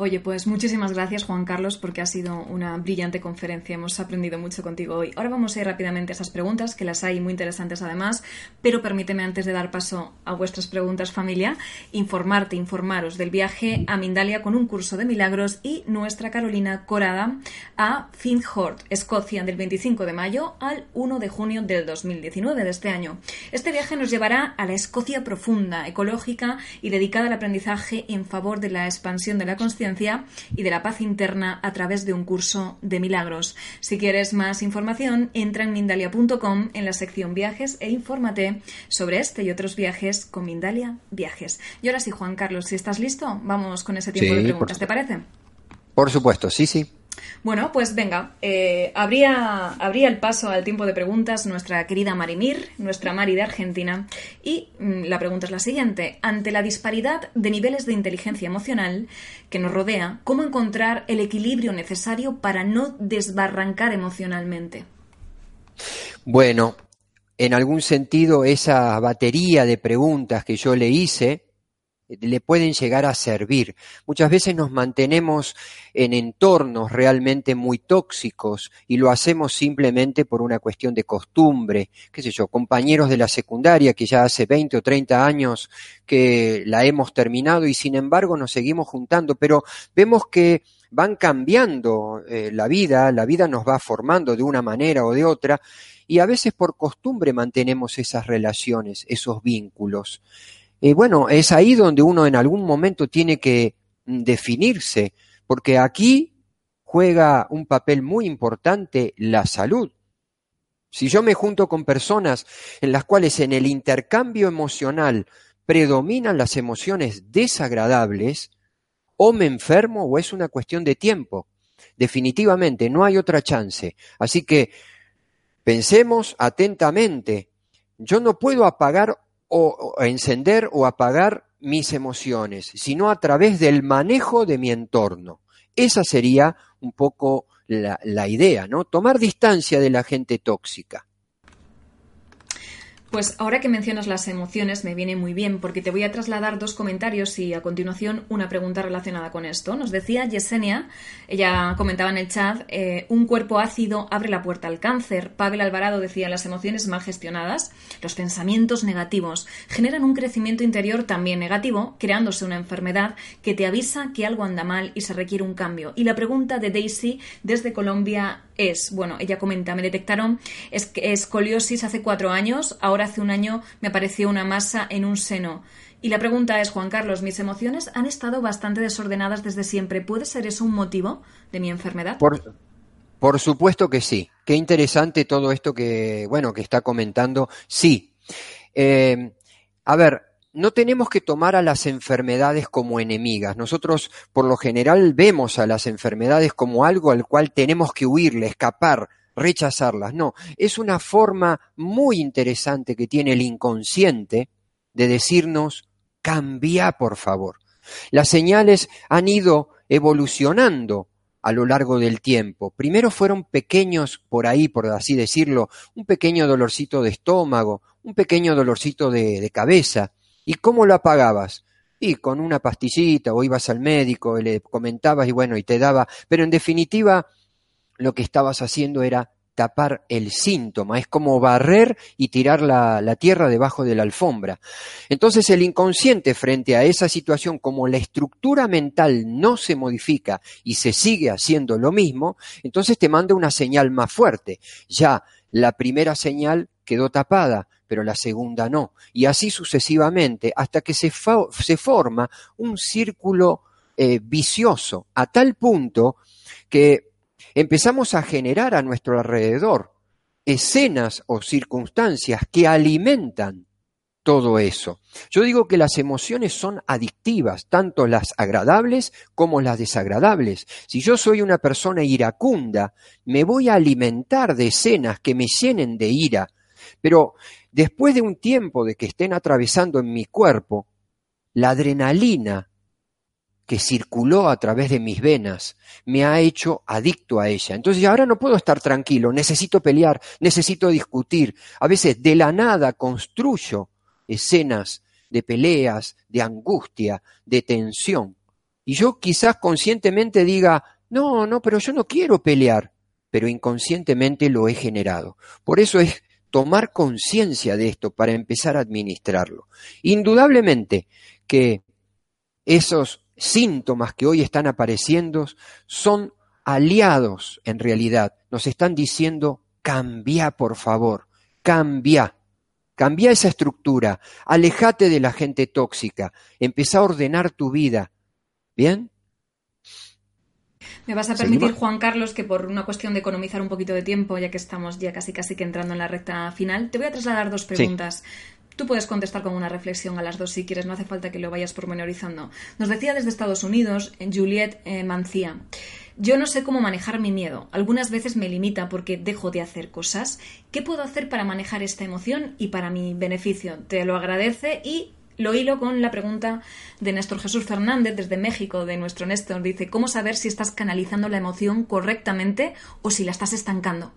Oye, pues muchísimas gracias Juan Carlos porque ha sido una brillante conferencia. Hemos aprendido mucho contigo hoy. Ahora vamos a ir rápidamente a esas preguntas, que las hay muy interesantes además, pero permíteme antes de dar paso a vuestras preguntas familia, informarte, informaros del viaje a Mindalia con un curso de milagros y nuestra Carolina Corada a Findhort, Escocia, del 25 de mayo al 1 de junio del 2019 de este año. Este viaje nos llevará a la Escocia profunda, ecológica y dedicada al aprendizaje en favor de la expansión de la conciencia y de la paz interna a través de un curso de milagros. Si quieres más información, entra en mindalia.com en la sección viajes e infórmate sobre este y otros viajes con Mindalia Viajes. Y ahora sí, Juan Carlos, si estás listo, vamos con ese tiempo de preguntas, ¿te parece? Por supuesto, sí, sí. Bueno, pues venga, eh, habría, el paso al tiempo de preguntas nuestra querida Marimir, nuestra Mari de Argentina, y mm, la pregunta es la siguiente. Ante la disparidad de niveles de inteligencia emocional que nos rodea, ¿cómo encontrar el equilibrio necesario para no desbarrancar emocionalmente? Bueno, en algún sentido esa batería de preguntas que yo le hice, le pueden llegar a servir. Muchas veces nos mantenemos en entornos realmente muy tóxicos y lo hacemos simplemente por una cuestión de costumbre, qué sé yo, compañeros de la secundaria que ya hace 20 o 30 años que la hemos terminado y sin embargo nos seguimos juntando, pero vemos que van cambiando eh, la vida, la vida nos va formando de una manera o de otra y a veces por costumbre mantenemos esas relaciones, esos vínculos. Y bueno, es ahí donde uno en algún momento tiene que definirse, porque aquí juega un papel muy importante la salud. Si yo me junto con personas en las cuales en el intercambio emocional predominan las emociones desagradables, o me enfermo o es una cuestión de tiempo. Definitivamente, no hay otra chance. Así que pensemos atentamente. Yo no puedo apagar o, encender o apagar mis emociones, sino a través del manejo de mi entorno. Esa sería un poco la, idea, ¿no? Tomar distancia de la gente tóxica. Pues ahora que mencionas las emociones me viene muy bien porque te voy a trasladar dos comentarios y a continuación una pregunta relacionada con esto. Nos decía Yesenia, ella comentaba en el chat, eh, un cuerpo ácido abre la puerta al cáncer. Pavel Alvarado decía las emociones mal gestionadas, los pensamientos negativos generan un crecimiento interior también negativo, creándose una enfermedad que te avisa que algo anda mal y se requiere un cambio. Y la pregunta de Daisy desde Colombia es, bueno, ella comenta, me detectaron escoliosis hace cuatro años, ahora hace un año me apareció una masa en un seno. Y la pregunta es, Juan Carlos, mis emociones han estado bastante desordenadas desde siempre. ¿Puede ser eso un motivo de mi enfermedad? Por, por supuesto que sí. Qué interesante todo esto que, bueno, que está comentando. Sí. Eh, a ver, no tenemos que tomar a las enfermedades como enemigas. Nosotros, por lo general, vemos a las enfermedades como algo al cual tenemos que huirle, escapar, rechazarlas. No, es una forma muy interesante que tiene el inconsciente de decirnos, cambia por favor. Las señales han ido evolucionando a lo largo del tiempo. Primero fueron pequeños, por ahí, por así decirlo, un pequeño dolorcito de estómago, un pequeño dolorcito de, de cabeza. ¿Y cómo lo apagabas? Y con una pastillita o ibas al médico y le comentabas y bueno, y te daba, pero en definitiva lo que estabas haciendo era tapar el síntoma, es como barrer y tirar la, tierra debajo de la alfombra. Entonces el inconsciente frente a esa situación, como la estructura mental no se modifica y se sigue haciendo lo mismo, entonces te manda una señal más fuerte. Ya la primera señal quedó tapada, pero la segunda no. Y así sucesivamente, hasta que se, se forma un círculo eh, vicioso, a tal punto que empezamos a generar a nuestro alrededor escenas o circunstancias que alimentan todo eso. Yo digo que las emociones son adictivas, tanto las agradables como las desagradables. Si yo soy una persona iracunda, me voy a alimentar de escenas que me llenen de ira, pero después de un tiempo de que estén atravesando en mi cuerpo, la adrenalina que circuló a través de mis venas me ha hecho adicto a ella. Entonces ahora no puedo estar tranquilo, necesito pelear, necesito discutir. A veces de la nada construyo escenas de peleas, de angustia, de tensión. Y yo quizás conscientemente diga, no, no, pero yo no quiero pelear, pero inconscientemente lo he generado. Por eso es tomar conciencia de esto para empezar a administrarlo. Indudablemente que esos síntomas que hoy están apareciendo son aliados en realidad. Nos están diciendo, cambia por favor, cambia. Cambia esa estructura, alejate de la gente tóxica, empezá a ordenar tu vida. ¿Bien? Me vas a permitir, Juan Carlos, que por una cuestión de economizar un poquito de tiempo, ya que estamos ya casi casi que entrando en la recta final, te voy a trasladar dos preguntas. Tú puedes contestar con una reflexión a las dos si quieres, no hace falta que lo vayas pormenorizando. Nos decía desde Estados Unidos Juliette eh, Mancía. Yo no sé cómo manejar mi miedo. Algunas veces me limita porque dejo de hacer cosas. ¿Qué puedo hacer para manejar esta emoción y para mi beneficio? Te lo agradece y lo hilo con la pregunta de Néstor Jesús Fernández desde México, de nuestro Néstor. Dice, ¿cómo saber si estás canalizando la emoción correctamente o si la estás estancando?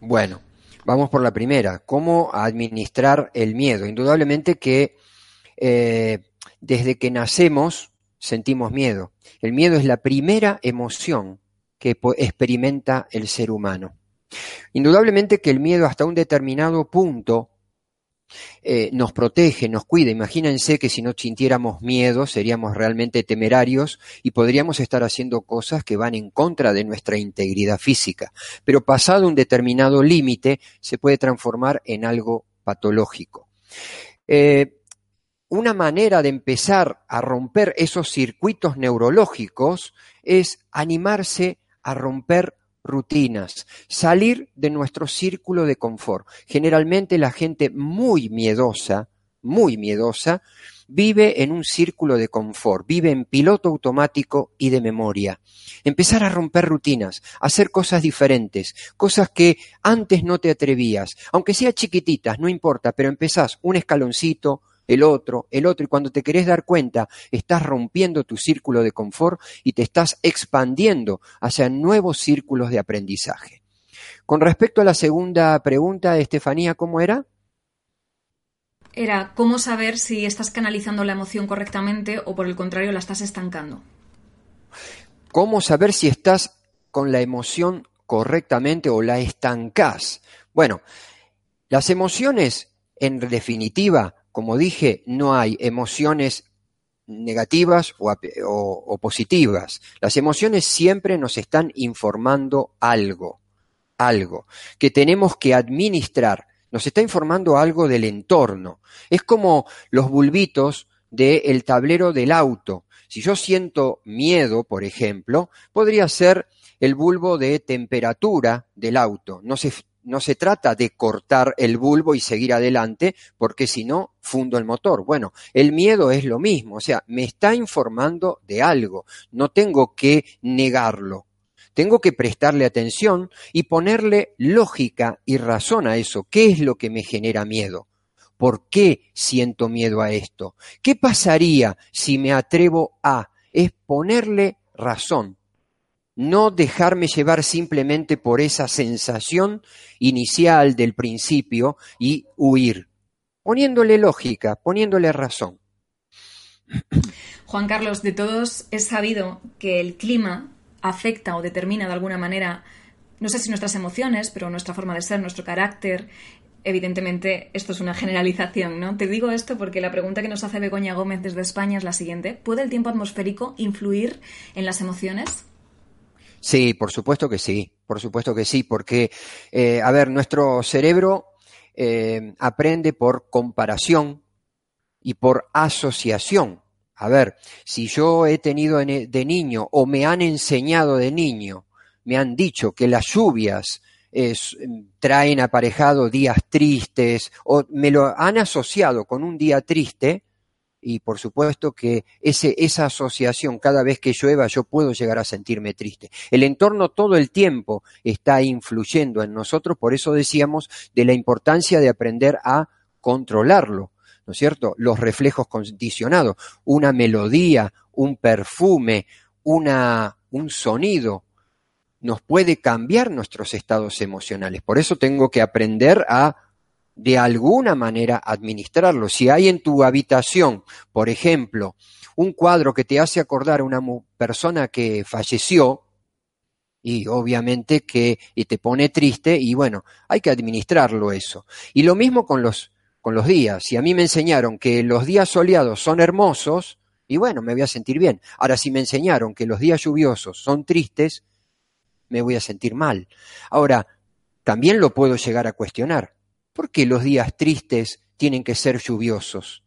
Bueno, Vamos por la primera, cómo administrar el miedo. Indudablemente que eh, desde que nacemos sentimos miedo. El miedo es la primera emoción que experimenta el ser humano. Indudablemente que el miedo hasta un determinado punto eh, nos protege, nos cuida. Imagínense que si no sintiéramos miedo seríamos realmente temerarios y podríamos estar haciendo cosas que van en contra de nuestra integridad física. Pero pasado un determinado límite se puede transformar en algo patológico. Eh, una manera de empezar a romper esos circuitos neurológicos es animarse a romper rutinas, salir de nuestro círculo de confort. Generalmente la gente muy miedosa, muy miedosa, vive en un círculo de confort, vive en piloto automático y de memoria. Empezar a romper rutinas, hacer cosas diferentes, cosas que antes no te atrevías, aunque sea chiquititas, no importa, pero empezás un escaloncito, el otro, el otro, y cuando te querés dar cuenta, estás rompiendo tu círculo de confort y te estás expandiendo hacia nuevos círculos de aprendizaje. Con respecto a la segunda pregunta, Estefanía, ¿cómo era? Era cómo saber si estás canalizando la emoción correctamente o por el contrario la estás estancando. ¿Cómo saber si estás con la emoción correctamente o la estancás? Bueno, las emociones, en definitiva, como dije, no hay emociones negativas o, positivas. Las emociones siempre nos están informando algo, algo que tenemos que administrar. Nos está informando algo del entorno. Es como los bulbitos del tablero del auto. Si yo siento miedo, por ejemplo, podría ser el bulbo de temperatura del auto. No se no se trata de cortar el bulbo y seguir adelante, porque si no, fundo el motor. Bueno, el miedo es lo mismo, o sea, me está informando de algo, no tengo que negarlo. Tengo que prestarle atención y ponerle lógica y razón a eso. ¿Qué es lo que me genera miedo? ¿Por qué siento miedo a esto? ¿Qué pasaría si me atrevo a? Es ponerle razón, no dejarme llevar simplemente por esa sensación inicial del principio y huir, poniéndole lógica, poniéndole razón. Juan Carlos, de todos es sabido que el clima afecta o determina de alguna manera, no sé si nuestras emociones, pero nuestra forma de ser, nuestro carácter. Evidentemente, esto es una generalización, ¿no? Te digo esto porque la pregunta que nos hace Begoña Gómez desde España es la siguiente. ¿Puede el tiempo atmosférico influir en las emociones? Sí, por supuesto que sí, por supuesto que sí, porque, eh, a ver, nuestro cerebro eh, aprende por comparación y por asociación. A ver, si yo he tenido de niño o me han enseñado de niño, me han dicho que las lluvias traen aparejado días tristes o me lo han asociado con un día triste, y por supuesto que ese, esa asociación, cada vez que llueva yo puedo llegar a sentirme triste. El entorno todo el tiempo está influyendo en nosotros, por eso decíamos de la importancia de aprender a controlarlo, ¿no es cierto? Los reflejos condicionados, una melodía, un perfume, una, un sonido, nos puede cambiar nuestros estados emocionales. Por eso tengo que aprender a de alguna manera administrarlo. Si hay en tu habitación, por ejemplo, un cuadro que te hace acordar a una persona que falleció, y obviamente que y te pone triste, y bueno, hay que administrarlo eso. Y lo mismo con los, con los días. Si a mí me enseñaron que los días soleados son hermosos, y bueno, me voy a sentir bien. Ahora, si me enseñaron que los días lluviosos son tristes, me voy a sentir mal. Ahora, también lo puedo llegar a cuestionar. ¿Por qué los días tristes tienen que ser lluviosos?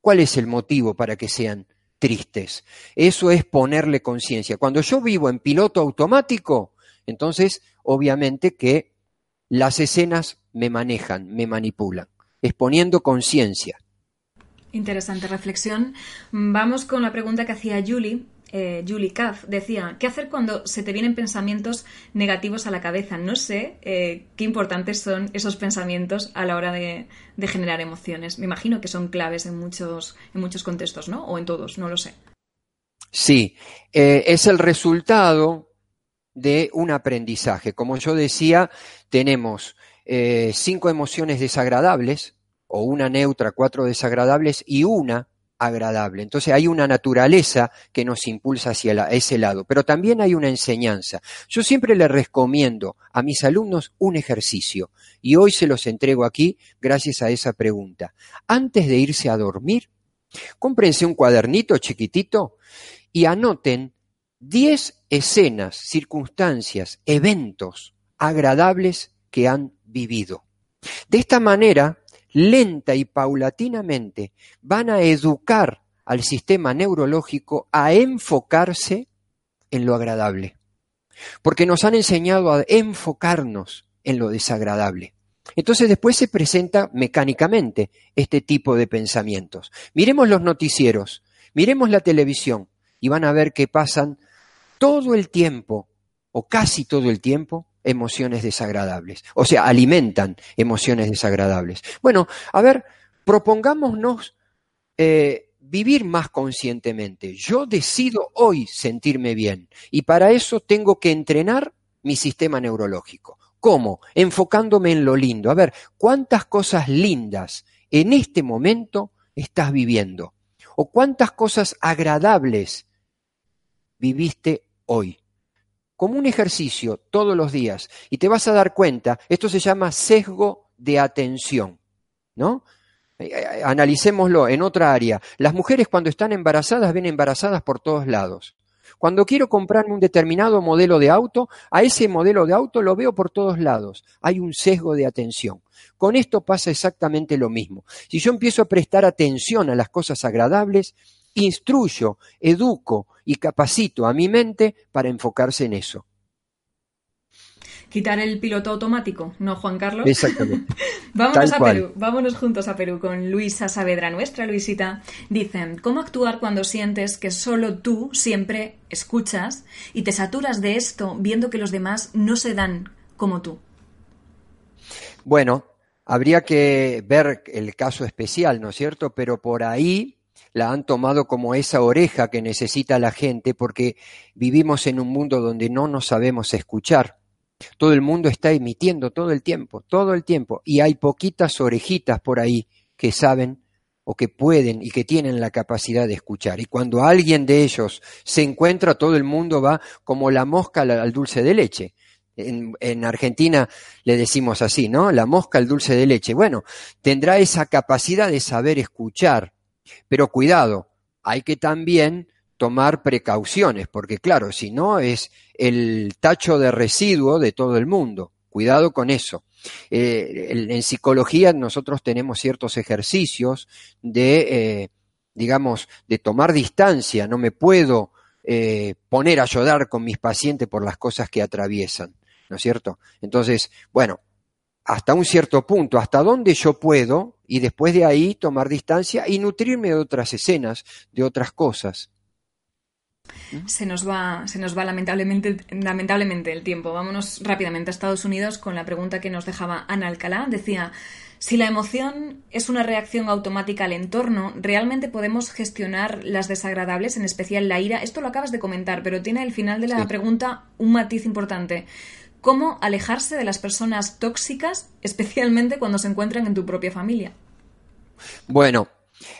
¿Cuál es el motivo para que sean tristes? Eso es ponerle conciencia. Cuando yo vivo en piloto automático, entonces obviamente que las escenas me manejan, me manipulan. Es poniendo conciencia. Interesante reflexión. Vamos con la pregunta que hacía Julie eh, Julie Kaff, decía, ¿qué hacer cuando se te vienen pensamientos negativos a la cabeza? No sé eh, qué importantes son esos pensamientos a la hora de, generar emociones. Me imagino que son claves en muchos, en muchos contextos, ¿no? O en todos, no lo sé. Sí, eh, es el resultado de un aprendizaje. Como yo decía, tenemos cinco emociones desagradables, o una neutra, cuatro desagradables y una agradable. Entonces hay una naturaleza que nos impulsa hacia ese lado, pero también hay una enseñanza. Yo siempre le recomiendo a mis alumnos un ejercicio y hoy se los entrego aquí gracias a esa pregunta. Antes de irse a dormir, cómprense un cuadernito chiquitito y anoten 10 escenas, circunstancias, eventos agradables que han vivido. De esta manera, lenta y paulatinamente van a educar al sistema neurológico a enfocarse en lo agradable. Porque nos han enseñado a enfocarnos en lo desagradable. Entonces después se presenta mecánicamente este tipo de pensamientos. Miremos los noticieros, miremos la televisión y van a ver que pasan todo el tiempo, o casi todo el tiempo, emociones desagradables. O sea, alimentan emociones desagradables. Bueno, a ver, propongámonos eh, vivir más conscientemente. Yo decido hoy sentirme bien y para eso tengo que entrenar mi sistema neurológico. ¿Cómo? Enfocándome en lo lindo. A ver, ¿cuántas cosas lindas en este momento estás viviendo? ¿O cuántas cosas agradables viviste hoy? Como un ejercicio todos los días y te vas a dar cuenta, esto se llama sesgo de atención, ¿no? Eh, eh, analicémoslo en otra área. Las mujeres cuando están embarazadas ven embarazadas por todos lados. Cuando quiero comprarme un determinado modelo de auto, a ese modelo de auto lo veo por todos lados. Hay un sesgo de atención. Con esto pasa exactamente lo mismo. Si yo empiezo a prestar atención a las cosas agradables, instruyo, educo y capacito a mi mente para enfocarse en eso. Quitar el piloto automático, ¿no, Juan Carlos? Exactamente. Vámonos a Perú, vámonos juntos a Perú con Luisa Saavedra, nuestra Luisita. Dicen, ¿cómo actuar cuando sientes que solo tú siempre escuchas y te saturas de esto viendo que los demás no se dan como tú? Bueno, habría que ver el caso especial, ¿no es cierto? Pero por ahí la han tomado como esa oreja que necesita la gente porque vivimos en un mundo donde no nos sabemos escuchar. Todo el mundo está emitiendo todo el tiempo, todo el tiempo, y hay poquitas orejitas por ahí que saben o que pueden y que tienen la capacidad de escuchar. Y cuando alguien de ellos se encuentra, todo el mundo va como la mosca al dulce de leche. En, en, Argentina le decimos así, ¿no? La mosca al dulce de leche. Bueno, tendrá esa capacidad de saber escuchar, pero cuidado, hay que también tomar precauciones, porque claro, si no es el tacho de residuo de todo el mundo. Cuidado con eso. Eh, en psicología nosotros tenemos ciertos ejercicios de, eh, digamos, de tomar distancia. No me puedo eh, poner a llorar con mis pacientes por las cosas que atraviesan, ¿no es cierto? Entonces, bueno, hasta un cierto punto, hasta dónde yo puedo, y después de ahí tomar distancia y nutrirme de otras escenas, de otras cosas. Se nos va, se nos va lamentablemente, lamentablemente el tiempo. Vámonos rápidamente a Estados Unidos con la pregunta que nos dejaba Ana Alcalá. Decía, si la emoción es una reacción automática al entorno, ¿realmente podemos gestionar las desagradables, en especial la ira? Esto lo acabas de comentar, pero tiene al final de la pregunta un matiz importante. ¿Cómo alejarse de las personas tóxicas, especialmente cuando se encuentran en tu propia familia? Bueno,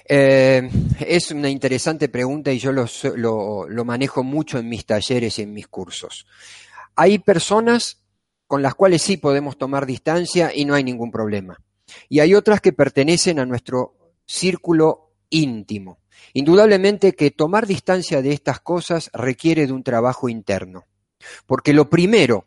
eh, es una interesante pregunta y yo lo, manejo mucho en mis talleres y en mis cursos. Hay personas con las cuales sí podemos tomar distancia y no hay ningún problema. Y hay otras que pertenecen a nuestro círculo íntimo. Indudablemente que tomar distancia de estas cosas requiere de un trabajo interno. Porque lo primero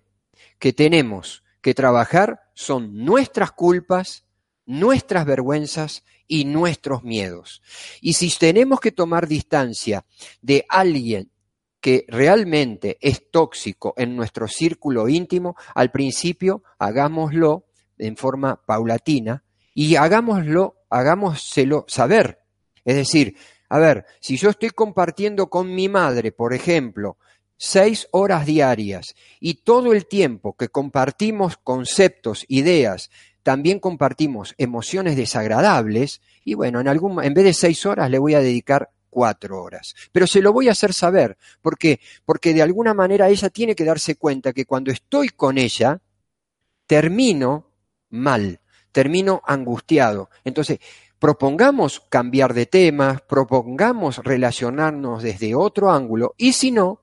que tenemos que trabajar son nuestras culpas, nuestras vergüenzas y nuestros miedos. Y si tenemos que tomar distancia de alguien que realmente es tóxico en nuestro círculo íntimo, al principio hagámoslo en forma paulatina y hagámoslo, hagámoselo saber. Es decir, a ver, si yo estoy compartiendo con mi madre, por ejemplo, seis horas diarias y todo el tiempo que compartimos conceptos, ideas, también compartimos emociones desagradables y bueno, en, algún, en vez de seis horas le voy a dedicar cuatro horas. Pero se lo voy a hacer saber. ¿Por qué? Porque de alguna manera ella tiene que darse cuenta que cuando estoy con ella, termino mal, termino angustiado. Entonces, propongamos cambiar de temas, propongamos relacionarnos desde otro ángulo y si no,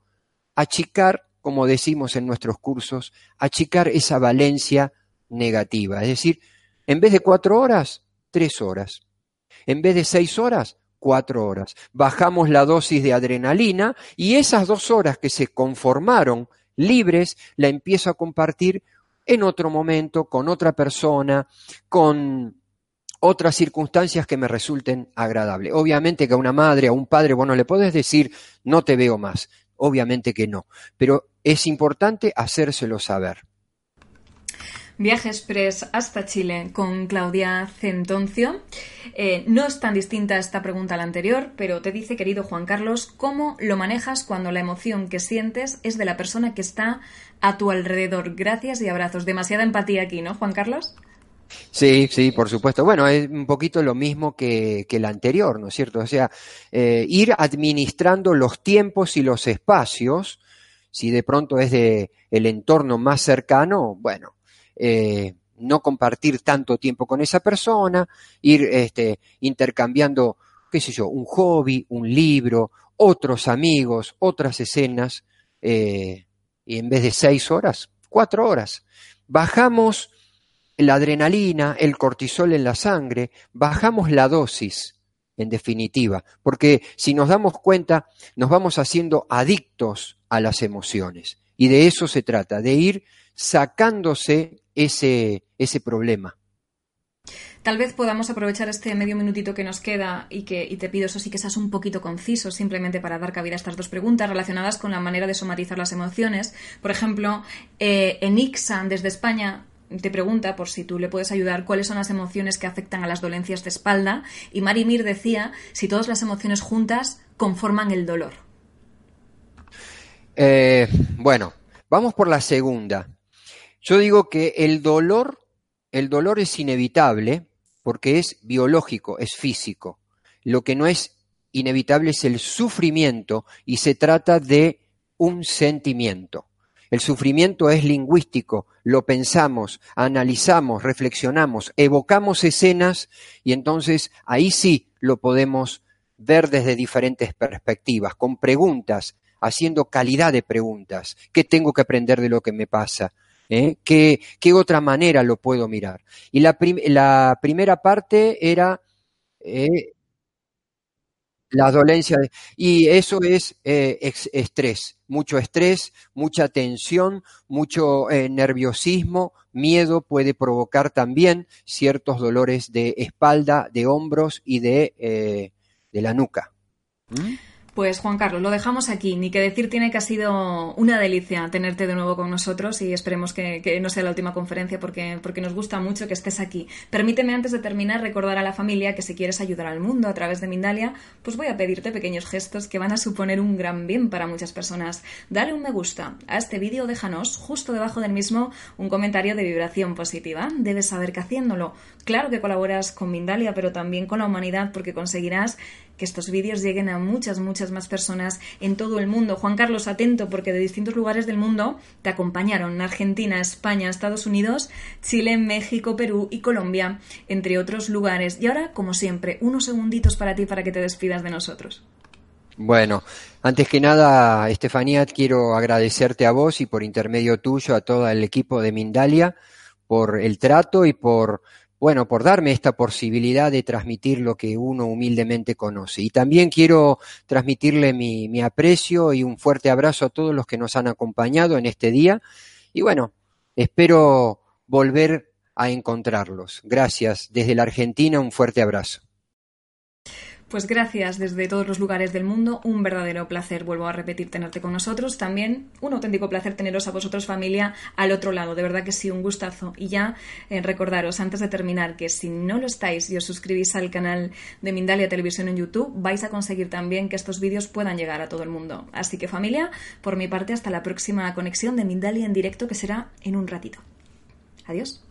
achicar, como decimos en nuestros cursos, achicar esa valencia negativa. Es decir, en vez de cuatro horas, tres horas. En vez de seis horas, cuatro horas. Bajamos la dosis de adrenalina y esas dos horas que se conformaron libres la empiezo a compartir en otro momento, con otra persona, con otras circunstancias que me resulten agradables. Obviamente que a una madre, a un padre, bueno, le puedes decir, no te veo más. Obviamente que no. Pero es importante hacérselo saber. Viaje Express hasta Chile con Claudia Centoncio. Eh, no es tan distinta esta pregunta a la anterior, pero te dice, querido Juan Carlos, ¿cómo lo manejas cuando la emoción que sientes es de la persona que está a tu alrededor? Gracias y abrazos. Demasiada empatía aquí, ¿no, Juan Carlos? Sí, sí, por supuesto. Bueno, es un poquito lo mismo que, que la anterior, ¿no es cierto? O sea, eh, ir administrando los tiempos y los espacios, si de pronto es de el entorno más cercano, bueno, eh, no compartir tanto tiempo con esa persona, ir este, intercambiando, qué sé yo, un hobby, un libro, otros amigos, otras escenas, eh, y en vez de seis horas, cuatro horas. Bajamos la adrenalina, el cortisol en la sangre, bajamos la dosis, en definitiva, porque si nos damos cuenta, nos vamos haciendo adictos a las emociones. Y de eso se trata, de ir sacándose ese, ese problema. Tal vez podamos aprovechar este medio minutito que nos queda y que te pido eso sí que seas un poquito conciso simplemente para dar cabida a estas dos preguntas relacionadas con la manera de somatizar las emociones. Por ejemplo, eh, en Ixan desde España te pregunta por si tú le puedes ayudar cuáles son las emociones que afectan a las dolencias de espalda y Marimir decía si todas las emociones juntas conforman el dolor. Eh, bueno, vamos por la segunda. Yo digo que el dolor, el dolor es inevitable porque es biológico, es físico. Lo que no es inevitable es el sufrimiento y se trata de un sentimiento. El sufrimiento es lingüístico, lo pensamos, analizamos, reflexionamos, evocamos escenas y entonces ahí sí lo podemos ver desde diferentes perspectivas, con preguntas, haciendo calidad de preguntas. ¿Qué tengo que aprender de lo que me pasa? ¿eh? ¿Qué, otra manera lo puedo mirar? Y la, la primera parte era eh, la dolencia. y eso es eh, estrés, mucho estrés, mucha tensión, mucho nerviosismo, miedo puede provocar también ciertos dolores de espalda, de hombros y de, de la nuca. ¿Mm? Pues Juan Carlos, lo dejamos aquí. Ni que decir tiene que ha sido una delicia tenerte de nuevo con nosotros y esperemos que, no sea la última conferencia porque, porque nos gusta mucho que estés aquí. Permíteme antes de terminar recordar a la familia que si quieres ayudar al mundo a través de Mindalia, pues voy a pedirte pequeños gestos que van a suponer un gran bien para muchas personas. Dale un me gusta a este vídeo, déjanos justo debajo del mismo un comentario de vibración positiva. Debes saber que haciéndolo, claro que colaboras con Mindalia, pero también con la humanidad porque conseguirás que estos vídeos lleguen a muchas, muchas más personas en todo el mundo. Juan Carlos, atento porque de distintos lugares del mundo te acompañaron Argentina, España, Estados Unidos, Chile, México, Perú y Colombia, entre otros lugares. Y ahora, como siempre, unos segunditos para ti para que te despidas de nosotros. Bueno, antes que nada, Estefanía, quiero agradecerte a vos y por intermedio tuyo a todo el equipo de Mindalia por el trato y por bueno, por darme esta posibilidad de transmitir lo que uno humildemente conoce. Y también quiero transmitirle mi, aprecio y un fuerte abrazo a todos los que nos han acompañado en este día. Y bueno, espero volver a encontrarlos. Gracias. Desde la Argentina, un fuerte abrazo. Pues gracias desde todos los lugares del mundo, un verdadero placer, vuelvo a repetir, tenerte con nosotros. También un auténtico placer teneros a vosotros, familia, al otro lado. De verdad que sí, un gustazo. Y ya eh, recordaros, antes de terminar, que si no lo estáis y os suscribís al canal de Mindalia Televisión en YouTube, vais a conseguir también que estos vídeos puedan llegar a todo el mundo. Así que familia, por mi parte, hasta la próxima conexión de Mindalia en directo, que será en un ratito. Adiós.